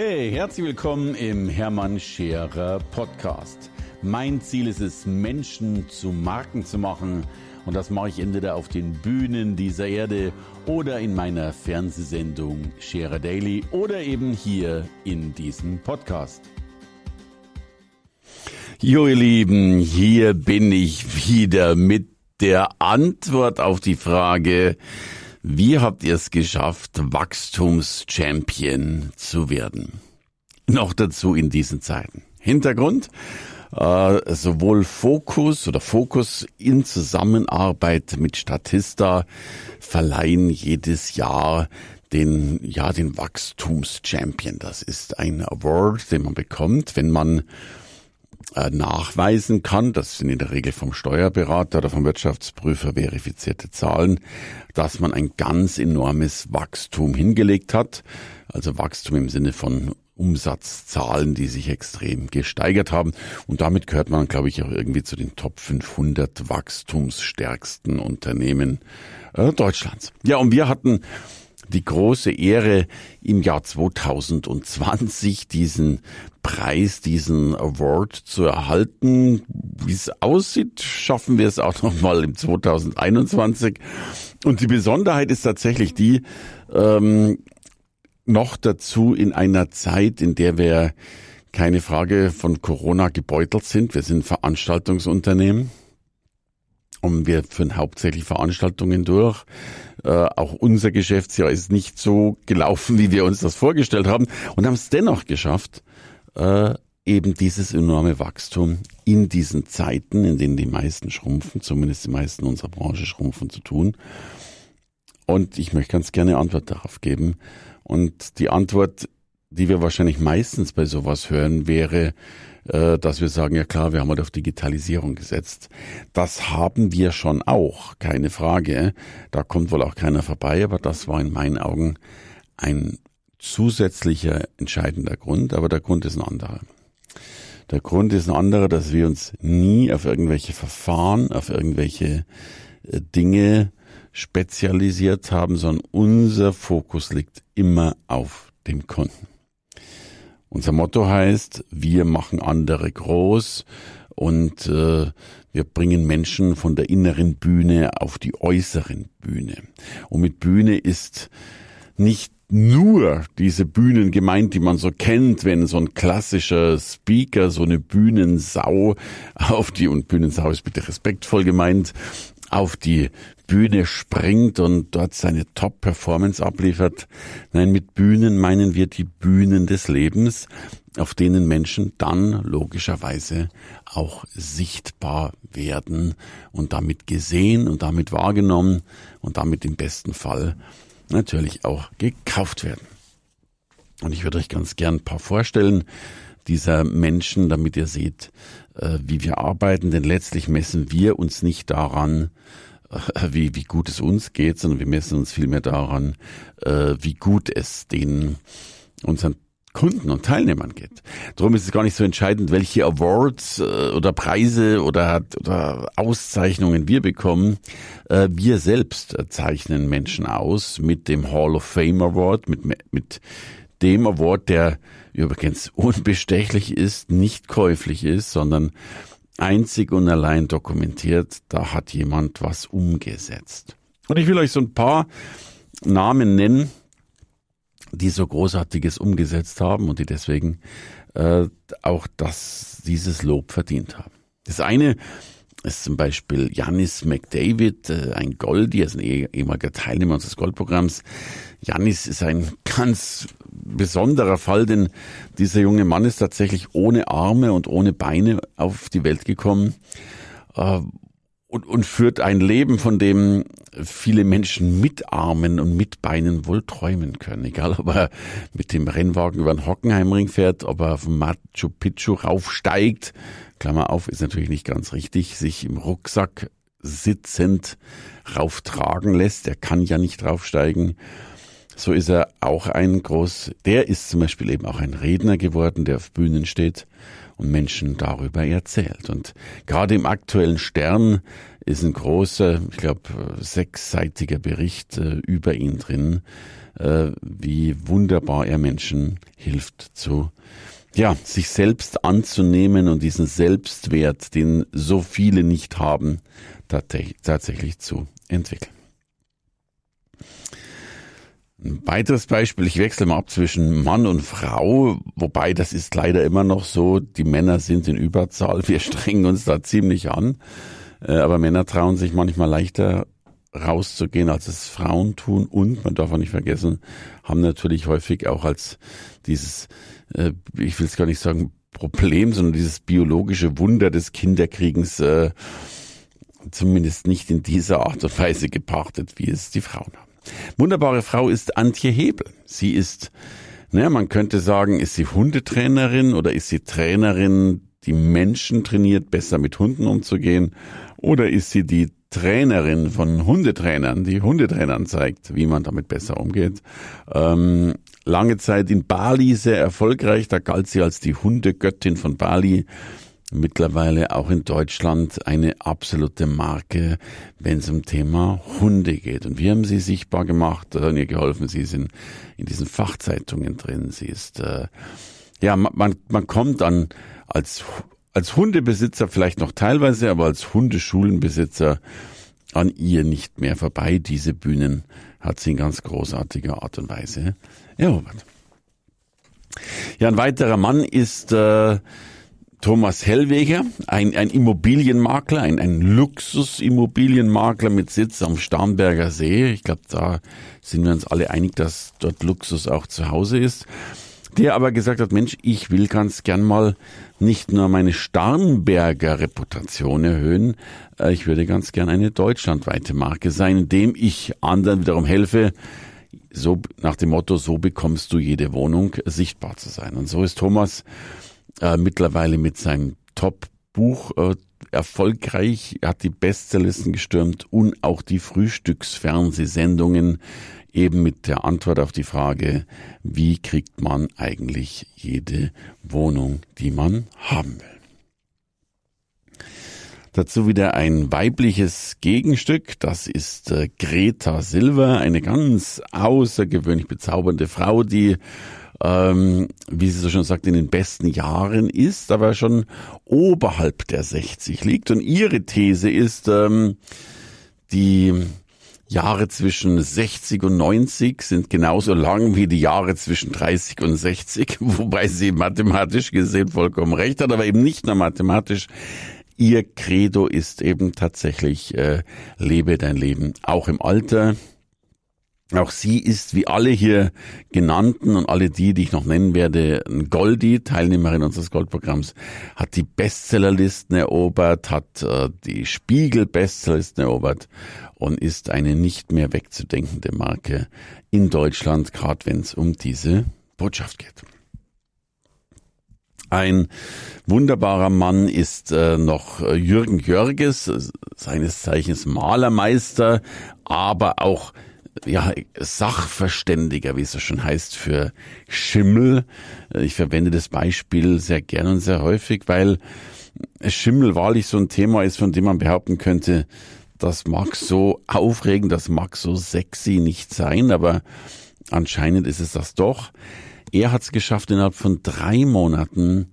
Hey, herzlich willkommen im Hermann Scherer Podcast. Mein Ziel ist es, Menschen zu Marken zu machen. Und das mache ich entweder auf den Bühnen dieser Erde oder in meiner Fernsehsendung Scherer Daily oder eben hier in diesem Podcast. Jo, ihr Lieben, hier bin ich wieder mit der Antwort auf die Frage, wie habt ihr es geschafft, Wachstumschampion zu werden? Noch dazu in diesen Zeiten. Hintergrund, äh, sowohl Fokus oder Fokus in Zusammenarbeit mit Statista verleihen jedes Jahr den, ja, den Wachstumschampion. Das ist ein Award, den man bekommt, wenn man nachweisen kann, das sind in der Regel vom Steuerberater oder vom Wirtschaftsprüfer verifizierte Zahlen, dass man ein ganz enormes Wachstum hingelegt hat. Also Wachstum im Sinne von Umsatzzahlen, die sich extrem gesteigert haben. Und damit gehört man, glaube ich, auch irgendwie zu den Top 500 wachstumsstärksten Unternehmen äh, Deutschlands. Ja, und wir hatten die große Ehre, im Jahr 2020 diesen Preis, diesen Award zu erhalten. Wie es aussieht, schaffen wir es auch nochmal im 2021. Und die Besonderheit ist tatsächlich die, ähm, noch dazu in einer Zeit, in der wir keine Frage von Corona gebeutelt sind. Wir sind Veranstaltungsunternehmen und wir führen hauptsächlich Veranstaltungen durch. Äh, auch unser Geschäftsjahr ist nicht so gelaufen, wie wir uns das vorgestellt haben und haben es dennoch geschafft, äh, eben dieses enorme Wachstum in diesen Zeiten, in denen die meisten schrumpfen, zumindest die meisten unserer Branche schrumpfen, zu tun. Und ich möchte ganz gerne Antwort darauf geben. Und die Antwort, die wir wahrscheinlich meistens bei sowas hören, wäre, äh, dass wir sagen, ja klar, wir haben halt auf Digitalisierung gesetzt. Das haben wir schon auch, keine Frage. Da kommt wohl auch keiner vorbei, aber das war in meinen Augen ein zusätzlicher entscheidender Grund, aber der Grund ist ein anderer. Der Grund ist ein anderer, dass wir uns nie auf irgendwelche Verfahren, auf irgendwelche äh, Dinge spezialisiert haben, sondern unser Fokus liegt immer auf dem Kunden. Unser Motto heißt, wir machen andere groß und äh, wir bringen Menschen von der inneren Bühne auf die äußeren Bühne. Und mit Bühne ist nicht nur diese Bühnen gemeint, die man so kennt, wenn so ein klassischer Speaker so eine Bühnensau auf die, und Bühnensau ist bitte respektvoll gemeint, auf die Bühne springt und dort seine Top-Performance abliefert. Nein, mit Bühnen meinen wir die Bühnen des Lebens, auf denen Menschen dann logischerweise auch sichtbar werden und damit gesehen und damit wahrgenommen und damit im besten Fall natürlich auch gekauft werden. Und ich würde euch ganz gern ein paar vorstellen dieser Menschen, damit ihr seht, äh, wie wir arbeiten, denn letztlich messen wir uns nicht daran, äh, wie, wie gut es uns geht, sondern wir messen uns vielmehr daran, äh, wie gut es den unseren Kunden und Teilnehmern geht. Darum ist es gar nicht so entscheidend, welche Awards oder Preise oder, oder Auszeichnungen wir bekommen. Wir selbst zeichnen Menschen aus mit dem Hall of Fame Award, mit, mit dem Award, der übrigens unbestechlich ist, nicht käuflich ist, sondern einzig und allein dokumentiert, da hat jemand was umgesetzt. Und ich will euch so ein paar Namen nennen, die so Großartiges umgesetzt haben und die deswegen äh, auch das, dieses Lob verdient haben. Das eine ist zum Beispiel Janis McDavid, äh, ein Goldie, also ein ehemaliger Teilnehmer unseres Goldprogramms. Janis ist ein ganz besonderer Fall, denn dieser junge Mann ist tatsächlich ohne Arme und ohne Beine auf die Welt gekommen äh, und, und führt ein Leben, von dem viele Menschen mit Armen und mit Beinen wohl träumen können. Egal, ob er mit dem Rennwagen über den Hockenheimring fährt, ob er auf Machu Picchu raufsteigt, Klammer auf, ist natürlich nicht ganz richtig, sich im Rucksack sitzend rauftragen lässt. Er kann ja nicht draufsteigen so ist er auch ein groß, der ist zum Beispiel eben auch ein Redner geworden, der auf Bühnen steht und Menschen darüber erzählt. Und gerade im aktuellen Stern ist ein großer, ich glaube, sechsseitiger Bericht äh, über ihn drin, äh, wie wunderbar er Menschen hilft zu ja, sich selbst anzunehmen und diesen Selbstwert, den so viele nicht haben, tatsächlich zu entwickeln. Ein weiteres Beispiel, ich wechsle mal ab zwischen Mann und Frau, wobei das ist leider immer noch so, die Männer sind in Überzahl, wir strengen uns da ziemlich an, äh, aber Männer trauen sich manchmal leichter rauszugehen, als es Frauen tun und, man darf auch nicht vergessen, haben natürlich häufig auch als dieses, äh, ich will es gar nicht sagen Problem, sondern dieses biologische Wunder des Kinderkriegens äh, zumindest nicht in dieser Art und Weise gepachtet, wie es die Frauen haben. Wunderbare Frau ist Antje Hebel. Sie ist, naja, man könnte sagen, ist sie Hundetrainerin oder ist sie Trainerin, die Menschen trainiert, besser mit Hunden umzugehen? Oder ist sie die Trainerin von Hundetrainern, die Hundetrainern zeigt, wie man damit besser umgeht? Ähm, lange Zeit in Bali sehr erfolgreich, da galt sie als die Hundegöttin von Bali mittlerweile auch in Deutschland eine absolute Marke, wenn es um Thema Hunde geht. Und wir haben sie sichtbar gemacht und ihr geholfen. Sie sind in diesen Fachzeitungen drin. Sie ist, äh, ja, man, man kommt dann als, als Hundebesitzer vielleicht noch teilweise, aber als Hundeschulenbesitzer an ihr nicht mehr vorbei. Diese Bühnen hat sie in ganz großartiger Art und Weise erobert. Ja, ein weiterer Mann ist äh, Thomas Hellweger, ein, ein Immobilienmakler, ein, ein Luxusimmobilienmakler mit Sitz am Starnberger See. Ich glaube, da sind wir uns alle einig, dass dort Luxus auch zu Hause ist. Der aber gesagt hat, Mensch, ich will ganz gern mal nicht nur meine Starnberger Reputation erhöhen, äh, ich würde ganz gern eine deutschlandweite Marke sein, indem ich anderen wiederum helfe, so nach dem Motto, so bekommst du jede Wohnung sichtbar zu sein. Und so ist Thomas äh, mittlerweile mit seinem Top-Buch äh, erfolgreich, er hat die Bestsellerlisten gestürmt und auch die Frühstücksfernsehsendungen eben mit der Antwort auf die Frage, wie kriegt man eigentlich jede Wohnung, die man haben will. Dazu wieder ein weibliches Gegenstück. Das ist äh, Greta Silver, eine ganz außergewöhnlich bezaubernde Frau, die ähm, wie sie so schon sagt, in den besten Jahren ist, aber schon oberhalb der 60 liegt. Und ihre These ist, ähm, die Jahre zwischen 60 und 90 sind genauso lang wie die Jahre zwischen 30 und 60, wobei sie mathematisch gesehen vollkommen recht hat, aber eben nicht nur mathematisch. Ihr Credo ist eben tatsächlich, äh, lebe dein Leben auch im Alter. Auch sie ist, wie alle hier genannten und alle die, die ich noch nennen werde, ein Goldie, Teilnehmerin unseres Goldprogramms, hat die Bestsellerlisten erobert, hat äh, die Spiegel-Bestsellerlisten erobert und ist eine nicht mehr wegzudenkende Marke in Deutschland, gerade wenn es um diese Botschaft geht. Ein wunderbarer Mann ist äh, noch Jürgen Jörges, seines Zeichens Malermeister, aber auch ja, Sachverständiger, wie es so schon heißt, für Schimmel. Ich verwende das Beispiel sehr gern und sehr häufig, weil Schimmel wahrlich so ein Thema ist, von dem man behaupten könnte, das mag so aufregend, das mag so sexy nicht sein, aber anscheinend ist es das doch. Er hat es geschafft, innerhalb von drei Monaten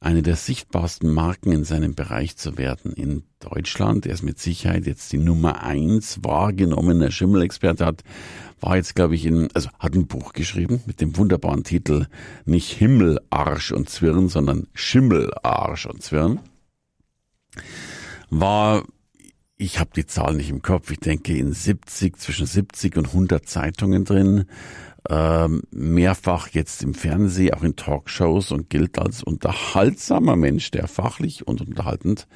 eine der sichtbarsten Marken in seinem Bereich zu werden in Deutschland. Er ist mit Sicherheit jetzt die Nummer eins wahrgenommene Schimmelexperte, hat, war jetzt, glaube ich, in, also hat ein Buch geschrieben mit dem wunderbaren Titel nicht Himmel, Arsch und Zwirn, sondern Schimmel, Arsch und Zwirn. War ich habe die Zahl nicht im Kopf, ich denke in 70, zwischen 70 und 100 Zeitungen drin, ähm, mehrfach jetzt im Fernsehen, auch in Talkshows und gilt als unterhaltsamer Mensch, der fachlich und unterhaltend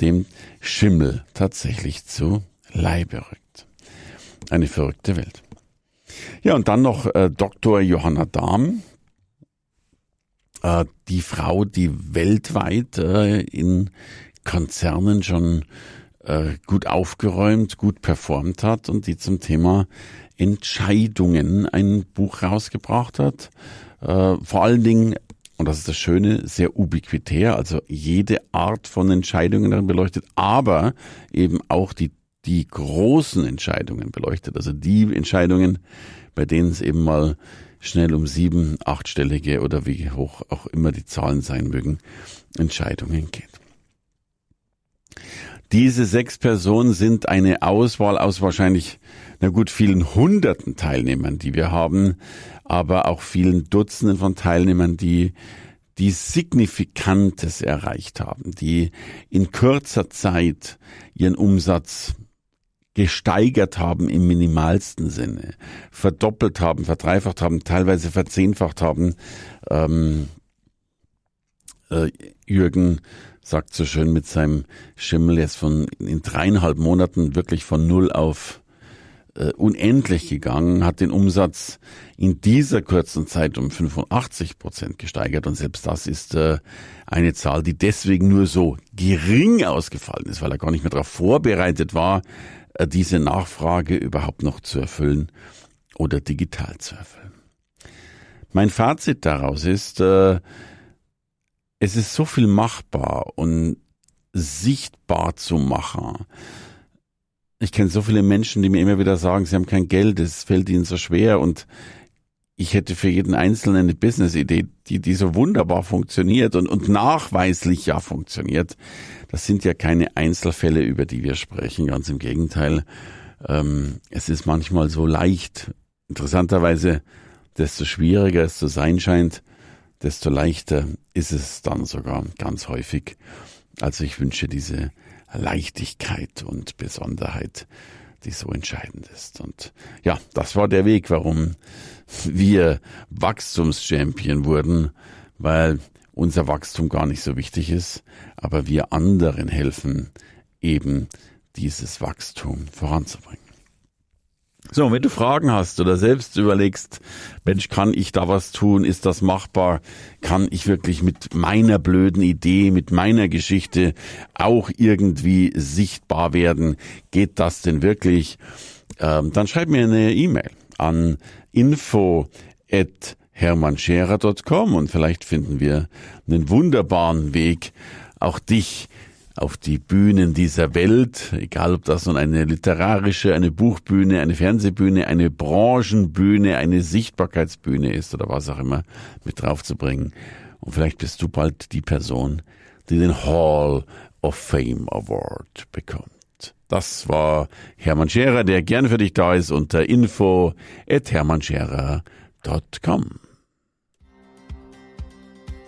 dem Schimmel tatsächlich zu Leibe rückt. Eine verrückte Welt. Ja, und dann noch äh, Dr. Johanna Dahm, äh, die Frau, die weltweit äh, in Konzernen schon äh, gut aufgeräumt, gut performt hat und die zum Thema Entscheidungen ein Buch rausgebracht hat. Äh, vor allen Dingen, und das ist das Schöne, sehr ubiquitär, also jede Art von Entscheidungen darin beleuchtet, aber eben auch die, die großen Entscheidungen beleuchtet, also die Entscheidungen, bei denen es eben mal schnell um sieben, achtstellige oder wie hoch auch immer die Zahlen sein mögen, Entscheidungen geht. Diese sechs Personen sind eine Auswahl aus wahrscheinlich, na gut, vielen hunderten Teilnehmern, die wir haben, aber auch vielen Dutzenden von Teilnehmern, die die Signifikantes erreicht haben, die in kürzer Zeit ihren Umsatz gesteigert haben im minimalsten Sinne, verdoppelt haben, verdreifacht haben, teilweise verzehnfacht haben. Ähm, äh, Jürgen sagt so schön mit seinem Schimmel jetzt von in dreieinhalb Monaten wirklich von null auf äh, unendlich gegangen, hat den Umsatz in dieser kurzen Zeit um 85 Prozent gesteigert und selbst das ist äh, eine Zahl, die deswegen nur so gering ausgefallen ist, weil er gar nicht mehr darauf vorbereitet war, äh, diese Nachfrage überhaupt noch zu erfüllen oder digital zu erfüllen. Mein Fazit daraus ist, äh, es ist so viel machbar und sichtbar zu machen. Ich kenne so viele Menschen, die mir immer wieder sagen, sie haben kein Geld, es fällt ihnen so schwer und ich hätte für jeden Einzelnen eine Business-Idee, die, die so wunderbar funktioniert und, und nachweislich ja funktioniert. Das sind ja keine Einzelfälle, über die wir sprechen, ganz im Gegenteil. Ähm, es ist manchmal so leicht, interessanterweise, desto schwieriger es zu sein scheint, desto leichter ist es dann sogar ganz häufig. Also ich wünsche diese Leichtigkeit und Besonderheit, die so entscheidend ist. Und ja, das war der Weg, warum wir Wachstumschampion wurden, weil unser Wachstum gar nicht so wichtig ist, aber wir anderen helfen, eben dieses Wachstum voranzubringen. So, wenn du Fragen hast oder selbst überlegst, Mensch, kann ich da was tun? Ist das machbar? Kann ich wirklich mit meiner blöden Idee, mit meiner Geschichte auch irgendwie sichtbar werden? Geht das denn wirklich? Ähm, dann schreib mir eine E-Mail an info hermannscherer.com und vielleicht finden wir einen wunderbaren Weg, auch dich auf die Bühnen dieser Welt, egal ob das nun eine literarische, eine Buchbühne, eine Fernsehbühne, eine Branchenbühne, eine Sichtbarkeitsbühne ist oder was auch immer, mit draufzubringen. Und vielleicht bist du bald die Person, die den Hall of Fame Award bekommt. Das war Hermann Scherer, der gerne für dich da ist unter info at hermannscherer.com.